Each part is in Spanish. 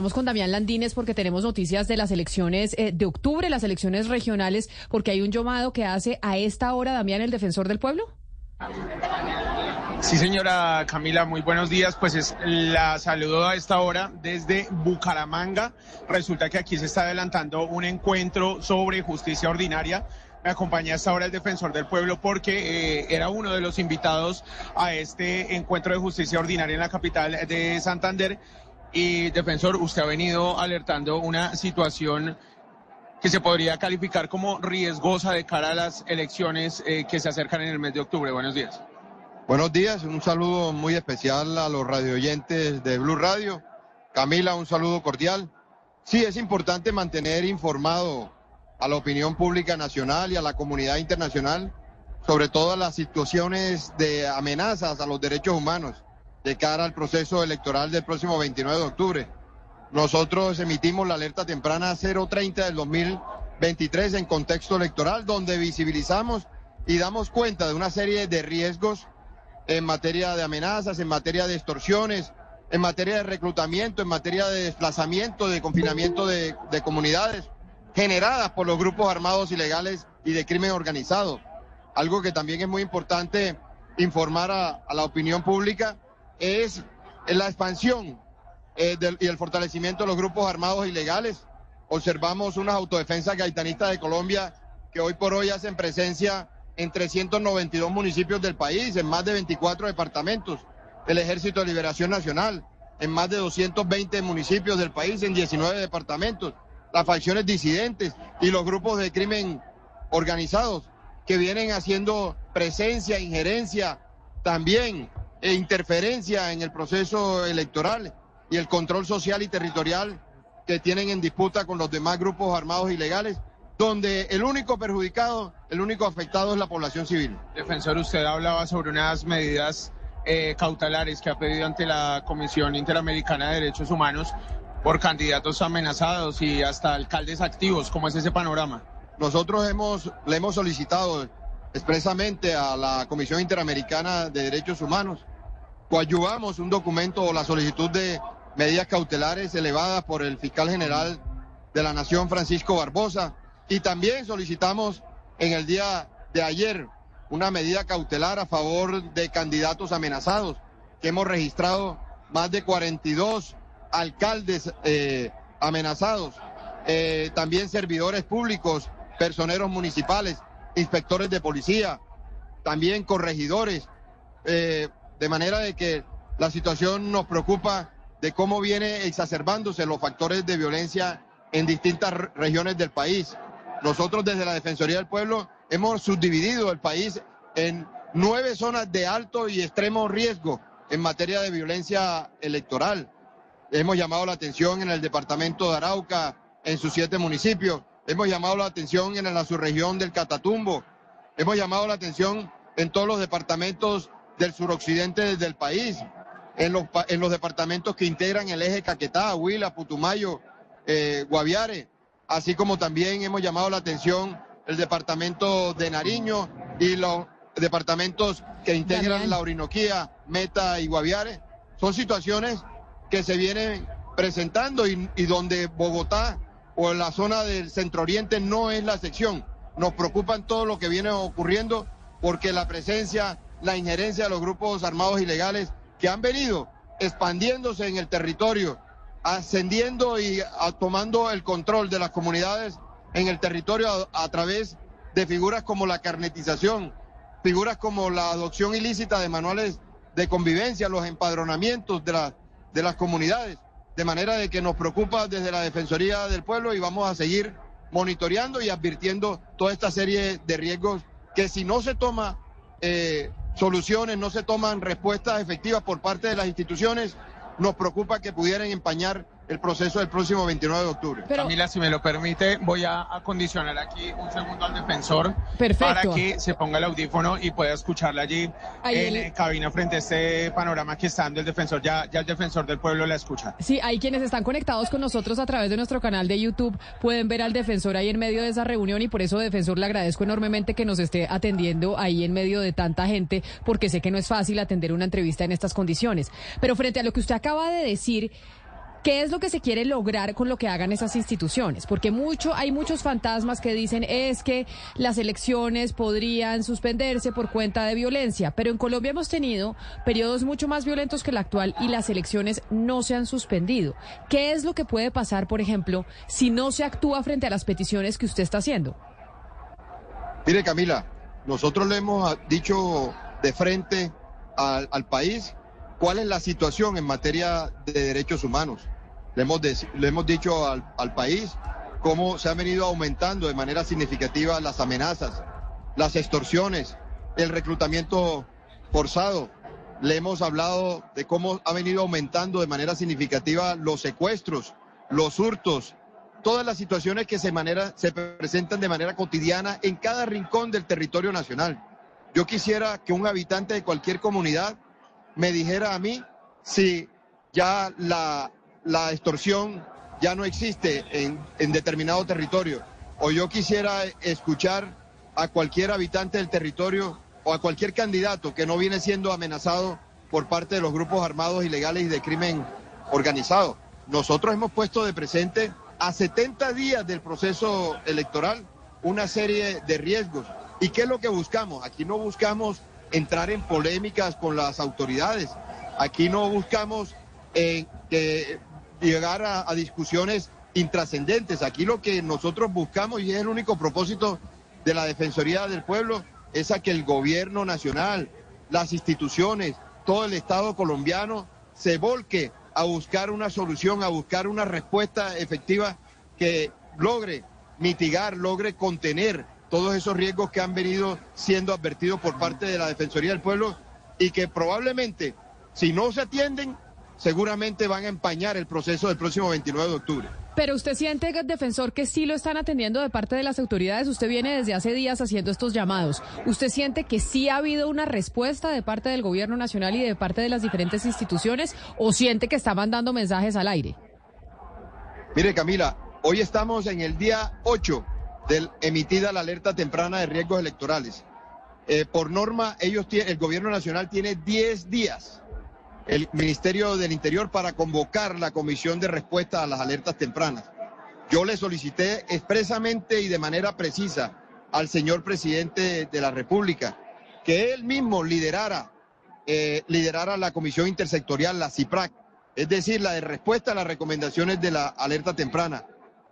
Estamos con Damián Landines porque tenemos noticias de las elecciones eh, de octubre, las elecciones regionales, porque hay un llamado que hace a esta hora Damián, el defensor del pueblo. Sí, señora Camila, muy buenos días. Pues es, la saludo a esta hora desde Bucaramanga. Resulta que aquí se está adelantando un encuentro sobre justicia ordinaria. Me acompaña hasta ahora el defensor del pueblo porque eh, era uno de los invitados a este encuentro de justicia ordinaria en la capital de Santander. Y defensor, usted ha venido alertando una situación que se podría calificar como riesgosa de cara a las elecciones eh, que se acercan en el mes de octubre. Buenos días. Buenos días, un saludo muy especial a los radioyentes de Blue Radio. Camila, un saludo cordial. Sí, es importante mantener informado a la opinión pública nacional y a la comunidad internacional sobre todas las situaciones de amenazas a los derechos humanos de cara al proceso electoral del próximo 29 de octubre. Nosotros emitimos la alerta temprana 030 del 2023 en contexto electoral, donde visibilizamos y damos cuenta de una serie de riesgos en materia de amenazas, en materia de extorsiones, en materia de reclutamiento, en materia de desplazamiento, de confinamiento de, de comunidades generadas por los grupos armados ilegales y de crimen organizado. Algo que también es muy importante informar a la opinión pública es la expansión eh, y el fortalecimiento de los grupos armados ilegales. Observamos unas autodefensas gaitanistas de Colombia que hoy por hoy hacen presencia en 392 municipios del país, en más de 24 departamentos del Ejército de Liberación Nacional, en más de 220 municipios del país, en 19 departamentos, las facciones disidentes y los grupos de crimen organizados que vienen haciendo presencia, injerencia, también e interferencia en el proceso electoral y el control social y territorial que tienen en disputa con los demás grupos armados ilegales, donde el único perjudicado, el único afectado es la población civil. Defensor, usted hablaba sobre unas medidas eh, cautelares que ha pedido ante la Comisión Interamericana de Derechos Humanos por candidatos amenazados y hasta alcaldes activos. ¿Cómo es ese panorama? Nosotros hemos, le hemos solicitado expresamente a la Comisión Interamericana de Derechos Humanos coadyuvamos un documento o la solicitud de medidas cautelares elevadas por el fiscal general de la Nación, Francisco Barbosa, y también solicitamos en el día de ayer una medida cautelar a favor de candidatos amenazados, que hemos registrado más de 42 alcaldes eh, amenazados, eh, también servidores públicos, personeros municipales, inspectores de policía, también corregidores, eh, de manera de que la situación nos preocupa de cómo viene exacerbándose los factores de violencia en distintas regiones del país. Nosotros desde la Defensoría del Pueblo hemos subdividido el país en nueve zonas de alto y extremo riesgo en materia de violencia electoral. Hemos llamado la atención en el departamento de Arauca, en sus siete municipios. Hemos llamado la atención en la subregión del Catatumbo. Hemos llamado la atención en todos los departamentos del suroccidente del país, en los, en los departamentos que integran el eje Caquetá, Huila, Putumayo, eh, Guaviare, así como también hemos llamado la atención el departamento de Nariño y los departamentos que integran la Orinoquía, Meta y Guaviare. Son situaciones que se vienen presentando y, y donde Bogotá o la zona del centro oriente no es la sección. Nos preocupan todo lo que viene ocurriendo porque la presencia la injerencia de los grupos armados ilegales que han venido expandiéndose en el territorio, ascendiendo y tomando el control de las comunidades en el territorio a, través de figuras como la carnetización, figuras como la adopción ilícita de manuales de convivencia, los empadronamientos de, de las comunidades. De manera de que nos preocupa desde la Defensoría del Pueblo y vamos a seguir monitoreando y advirtiendo toda esta serie de riesgos que si no se toma eh, soluciones, no se toman respuestas efectivas por parte de las instituciones, nos preocupa que pudieran empañar el proceso del próximo 29 de octubre. Pero, Camila, si me lo permite, voy a acondicionar aquí un segundo al defensor Perfecto. para que se ponga el audífono y pueda escucharla allí Ahí en el- eh, cabina frente a este panorama que está dando el defensor. Ya, ya el defensor del pueblo la escucha. Sí, hay quienes están conectados con nosotros a través de nuestro canal de YouTube. Pueden ver al defensor ahí en medio de esa reunión y por eso, defensor, le agradezco enormemente que nos esté atendiendo ahí en medio de tanta gente, porque sé que no es fácil atender una entrevista en estas condiciones. Pero frente a lo que usted acaba de decir, ¿Qué es lo que se quiere lograr con lo que hagan esas instituciones? Porque mucho, hay muchos fantasmas que dicen es que las elecciones podrían suspenderse por cuenta de violencia, pero en Colombia hemos tenido periodos mucho más violentos que el actual y las elecciones no se han suspendido. ¿Qué es lo que puede pasar, por ejemplo, si no se actúa frente a las peticiones que usted está haciendo? Mire, Camila, nosotros le hemos dicho de frente al, al país cuál es la situación en materia de derechos humanos. Le hemos, de- le hemos dicho al, al país cómo se han venido aumentando de manera significativa las amenazas, las extorsiones, el reclutamiento forzado. Le hemos hablado de cómo ha venido aumentando de manera significativa los secuestros, los hurtos, todas las situaciones que se, manera, se presentan de manera cotidiana en cada rincón del territorio nacional. Yo quisiera que un habitante de cualquier comunidad me dijera a mí si ya la, la extorsión ya no existe en, determinado territorio. O yo quisiera escuchar a cualquier habitante del territorio o a cualquier candidato que no viene siendo amenazado por parte de los grupos armados ilegales y de crimen organizado. Nosotros hemos puesto de presente a 70 días del proceso electoral una serie de riesgos. ¿Y qué es lo que buscamos? Aquí no buscamos entrar en polémicas con las autoridades. Aquí no buscamos eh, que llegar a, a discusiones intrascendentes. Aquí lo que nosotros buscamos, y es el único propósito de la Defensoría del Pueblo, es a que el gobierno nacional, las instituciones, todo el Estado colombiano se volque a buscar una solución, a buscar una respuesta efectiva que logre mitigar, logre contener todos esos riesgos que han venido siendo advertidos por parte de la Defensoría del Pueblo y que probablemente, si no se atienden, seguramente van a empañar el proceso del próximo 29 de octubre. Pero usted siente, defensor, que sí lo están atendiendo de parte de las autoridades. Usted viene desde hace días haciendo estos llamados. ¿Usted siente que sí ha habido una respuesta de parte del gobierno nacional y de parte de las diferentes instituciones? ¿O siente que está mandando mensajes al aire? Mire, Camila, hoy estamos en el día 8 del emitida la alerta temprana de riesgos electorales. Eh, por norma, ellos el gobierno nacional tiene 10 días, el Ministerio del Interior, para convocar la comisión de respuesta a las alertas tempranas. Yo le solicité expresamente y de manera precisa al señor presidente de la República que él mismo liderara, eh, liderara la comisión intersectorial, la CIPRAC, es decir, la de respuesta a las recomendaciones de la alerta temprana.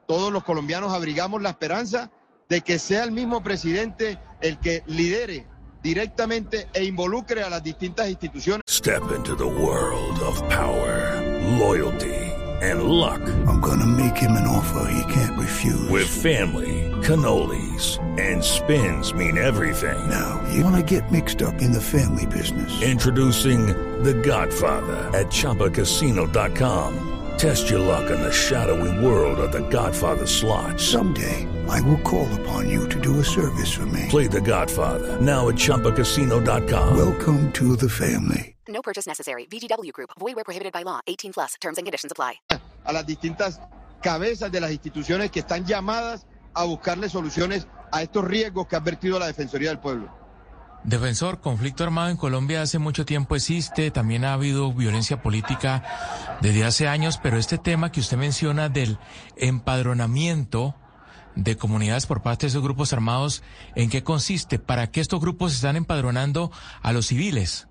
Todos los colombianos abrigamos la esperanza de que sea el mismo presidente el que lidere directamente e involucre a las distintas instituciones. Step into the world of power, loyalty, and luck. I'm gonna make him an offer he can't refuse. With family, cannolis, and spins mean everything. now, you wanna get mixed up in the family business. Introducing The Godfather at ChumbaCasino.com. Test your luck in the shadowy world of The Godfather slot. Someday, I will call upon you to do a service for me. Play The Godfather now at ChumbaCasino.com. Welcome to the family. No purchase necessary. VGW Group. Void where prohibited by law. 18 plus. Terms and conditions apply. a las distintas cabezas de las instituciones que están llamadas a buscarle soluciones a estos riesgos que ha advertido la Defensoría del Pueblo. Defensor, conflicto armado en Colombia hace mucho tiempo existe, también ha habido violencia política desde hace años, pero este tema que usted menciona del empadronamiento de comunidades por parte de esos grupos armados, ¿en qué consiste? ¿Para qué estos grupos están empadronando a los civiles?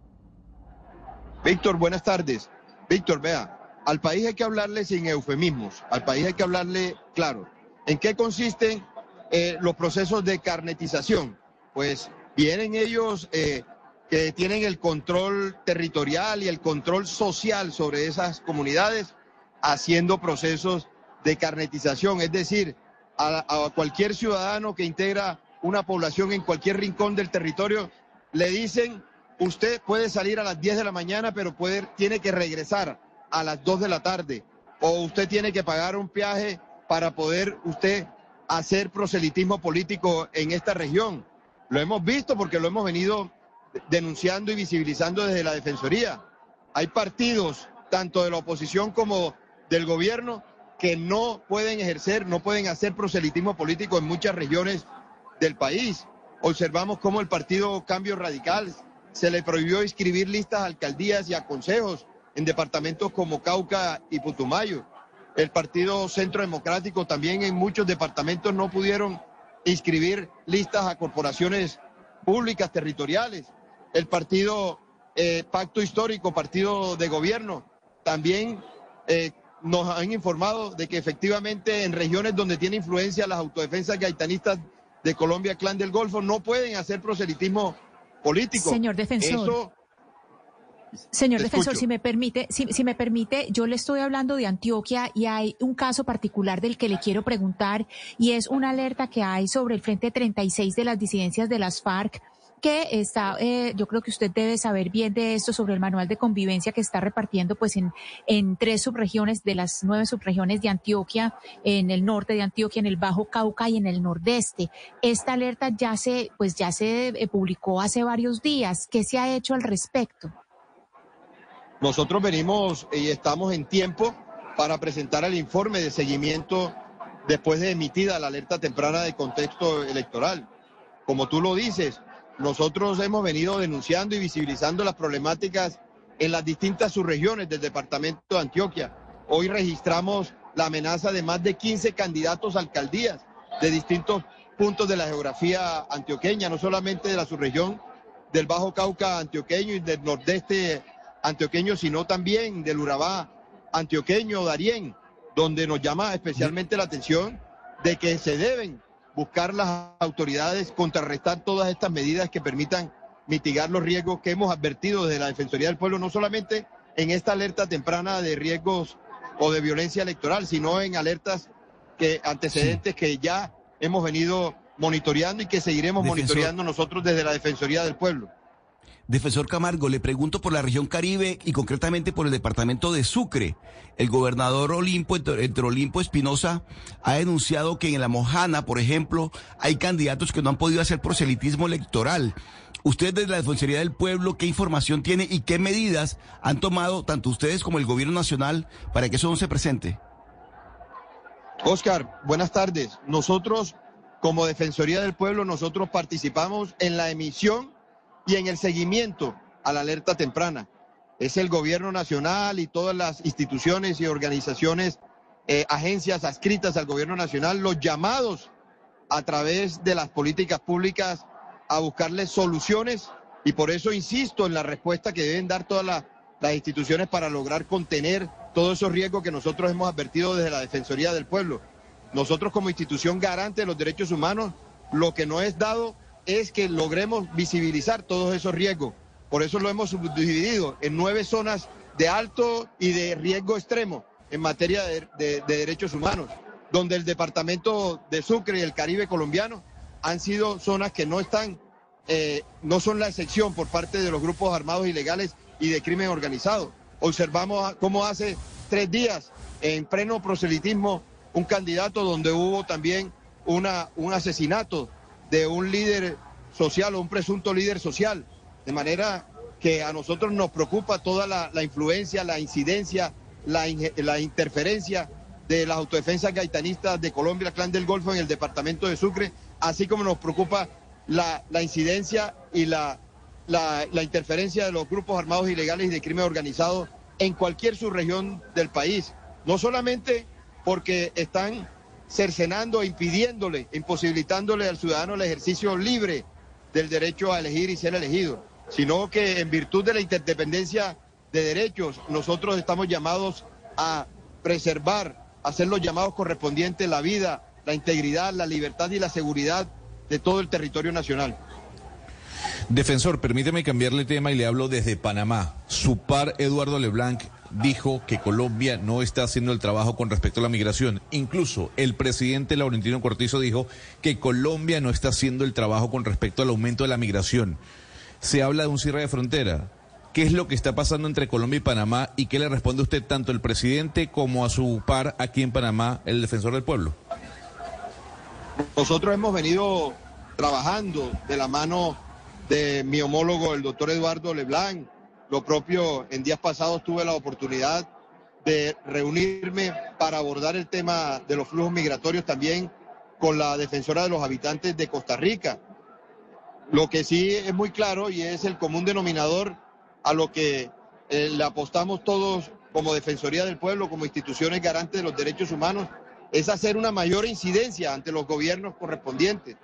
Víctor, buenas tardes. Víctor, vea, al país hay que hablarle sin eufemismos, al país hay que hablarle claro. ¿En qué consisten eh, los procesos de carnetización? Pues vienen ellos eh, que tienen el control territorial y el control social sobre esas comunidades haciendo procesos de carnetización, es decir, a, cualquier ciudadano que integra una población en cualquier rincón del territorio, le dicen, usted puede salir a las 10 de la mañana, pero puede, tiene que regresar a las 2 de la tarde. o usted tiene que pagar un peaje para poder usted hacer proselitismo político en esta región. Lo hemos visto porque lo hemos venido denunciando y visibilizando desde la Defensoría. Hay partidos, tanto de la oposición como del gobierno, que no pueden ejercer, no pueden hacer proselitismo político en muchas regiones del país. Observamos cómo el partido Cambio Radical se le prohibió inscribir listas a alcaldías y a consejos en departamentos como Cauca y Putumayo. El Partido Centro Democrático también en muchos departamentos no pudieron inscribir listas a corporaciones públicas territoriales. El Partido eh, Pacto Histórico, Partido de Gobierno, también eh, nos han informado de que efectivamente en regiones donde tiene influencia las autodefensas gaitanistas de Colombia, Clan del Golfo, no pueden hacer proselitismo político. Señor defensor. Señor defensor, si me permite, si, si, me permite, yo le estoy hablando de Antioquia y hay un caso particular del que le quiero preguntar y es una alerta que hay sobre el Frente 36 de las disidencias de las FARC que está, eh, yo creo que usted debe saber bien de esto sobre el manual de convivencia que está repartiendo pues en, en tres subregiones de las nueve subregiones de Antioquia, en el norte de Antioquia, en el Bajo Cauca y en el nordeste. Esta alerta ya se, pues ya se eh, publicó hace varios días. ¿Qué se ha hecho al respecto? Nosotros venimos y estamos en tiempo para presentar el informe de seguimiento después de emitida la alerta temprana de contexto electoral. Como tú lo dices, nosotros hemos venido denunciando y visibilizando las problemáticas en las distintas subregiones del departamento de Antioquia. Hoy registramos la amenaza de más de 15 candidatos a alcaldías de distintos puntos de la geografía antioqueña, no solamente de la subregión del Bajo Cauca antioqueño y del nordeste antioqueño, sino también del Urabá antioqueño, Darién, donde nos llama especialmente la atención de que se deben buscar las autoridades, contrarrestar todas estas medidas que permitan mitigar los riesgos que hemos advertido desde la Defensoría del Pueblo, no solamente en esta alerta temprana de riesgos o de violencia electoral, sino en alertas que antecedentes que ya hemos venido monitoreando y que seguiremos monitoreando nosotros desde la Defensoría del Pueblo. Defensor Camargo, le pregunto por la región Caribe y concretamente por el departamento de Sucre. El gobernador Olimpo, entre Olimpo Espinosa, ha denunciado que en la Mojana, por ejemplo, hay candidatos que no han podido hacer proselitismo electoral. Usted desde la Defensoría del Pueblo, ¿qué información tiene y qué medidas han tomado tanto ustedes como el gobierno nacional para que eso no se presente? Oscar, buenas tardes. Nosotros, como Defensoría del Pueblo, nosotros participamos en la emisión y en el seguimiento a la alerta temprana. Es el gobierno nacional y todas las instituciones y organizaciones, eh, agencias adscritas al gobierno nacional, los llamados a través de las políticas públicas a buscarles soluciones y por eso insisto en la respuesta que deben dar todas las, las instituciones para lograr contener todos esos riesgos que nosotros hemos advertido desde la Defensoría del Pueblo. Nosotros como institución garante de los derechos humanos, lo que no es dado es que logremos visibilizar todos esos riesgos. Por eso lo hemos subdividido en nueve zonas de alto y de riesgo extremo en materia de, derechos humanos, donde el departamento de Sucre y el Caribe colombiano han sido zonas que no están, eh, no son la excepción por parte de los grupos armados ilegales y de crimen organizado. Observamos cómo hace tres días, en pleno proselitismo, un candidato donde hubo también una, un asesinato de un líder social o un presunto líder social. De manera que a nosotros nos preocupa toda la, influencia, la incidencia, la, la, interferencia de las autodefensas gaitanistas de Colombia, Clan del Golfo en el departamento de Sucre, así como nos preocupa la, incidencia y la, la interferencia de los grupos armados ilegales y de crimen organizado en cualquier subregión del país. No solamente porque están cercenando, impidiéndole, imposibilitándole al ciudadano el ejercicio libre del derecho a elegir y ser elegido, sino que en virtud de la interdependencia de derechos, nosotros estamos llamados a preservar, a hacer los llamados correspondientes la vida, la integridad, la libertad y la seguridad de todo el territorio nacional. Defensor, permíteme cambiarle tema y le hablo desde Panamá. Su par Eduardo Leblanc dijo que Colombia no está haciendo el trabajo con respecto a la migración. Incluso el presidente Laurentino Cortizo dijo que Colombia no está haciendo el trabajo con respecto al aumento de la migración. Se habla de un cierre de frontera. ¿Qué es lo que está pasando entre Colombia y Panamá y qué le responde usted tanto el presidente como a su par aquí en Panamá, el defensor del pueblo? Nosotros hemos venido trabajando de la mano de mi homólogo, el doctor Eduardo Leblanc. Lo propio, en días pasados tuve la oportunidad de reunirme para abordar el tema de los flujos migratorios también con la defensora de los habitantes de Costa Rica. Lo que sí es muy claro y es el común denominador a lo que eh, le apostamos todos como Defensoría del Pueblo, como instituciones garantes de los derechos humanos, es hacer una mayor incidencia ante los gobiernos correspondientes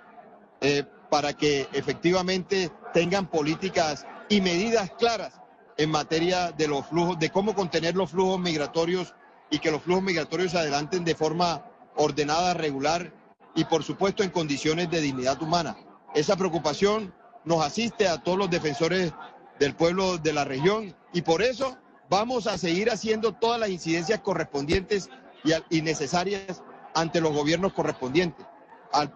eh, para que efectivamente tengan políticas y medidas claras en materia de los flujos, de cómo contener los flujos migratorios y que los flujos migratorios se adelanten de forma ordenada, regular y por supuesto en condiciones de dignidad humana. Esa preocupación nos asiste a todos los defensores del pueblo de la región y por eso vamos a seguir haciendo todas las incidencias correspondientes y, necesarias ante los gobiernos correspondientes.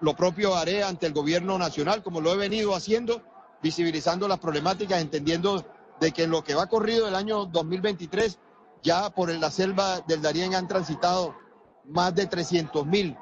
lo propio haré ante el gobierno nacional, como lo he venido haciendo, visibilizando las problemáticas, entendiendo de que en lo que va corrido el año 2023, ya por la selva del Darién han transitado más de 300 mil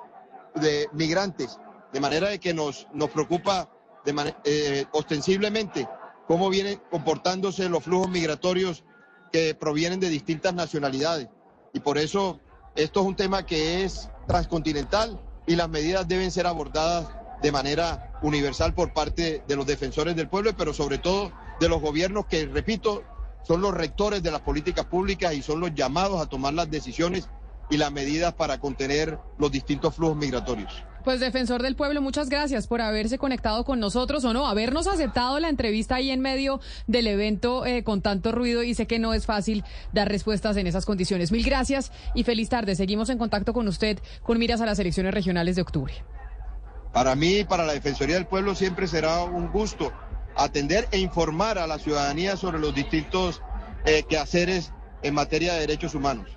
de migrantes, de manera de que nos, nos preocupa de eh, ostensiblemente cómo vienen comportándose los flujos migratorios que provienen de distintas nacionalidades. Y por eso esto es un tema que es transcontinental y las medidas deben ser abordadas de manera universal por parte de los defensores del pueblo, pero sobre todo de los gobiernos que, repito, son los rectores de las políticas públicas y son los llamados a tomar las decisiones y las medidas para contener los distintos flujos migratorios. Pues defensor del pueblo, muchas gracias por haberse conectado con nosotros o no, habernos aceptado la entrevista ahí en medio del evento eh, con tanto ruido y sé que no es fácil dar respuestas en esas condiciones. Mil gracias y feliz tarde. Seguimos en contacto con usted con miras a las elecciones regionales de octubre. Para mí, para la Defensoría del Pueblo, siempre será un gusto atender e informar a la ciudadanía sobre los distintos eh, quehaceres en materia de derechos humanos.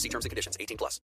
See terms and conditions. 18 plus.